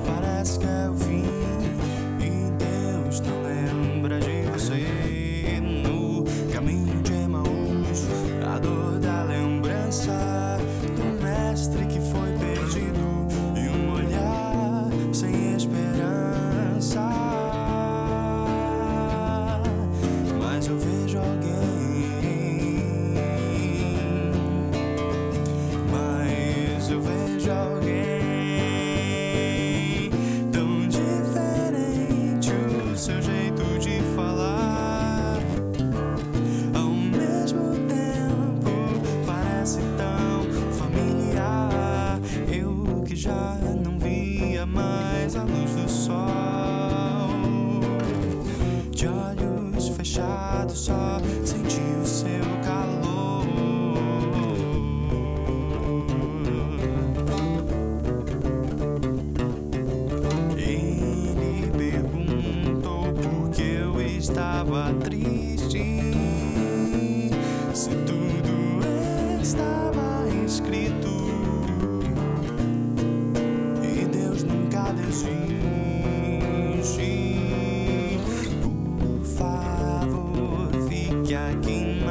parece que é o fim. estava triste. Se tudo estava escrito e Deus nunca desiste. Por favor, fique aqui.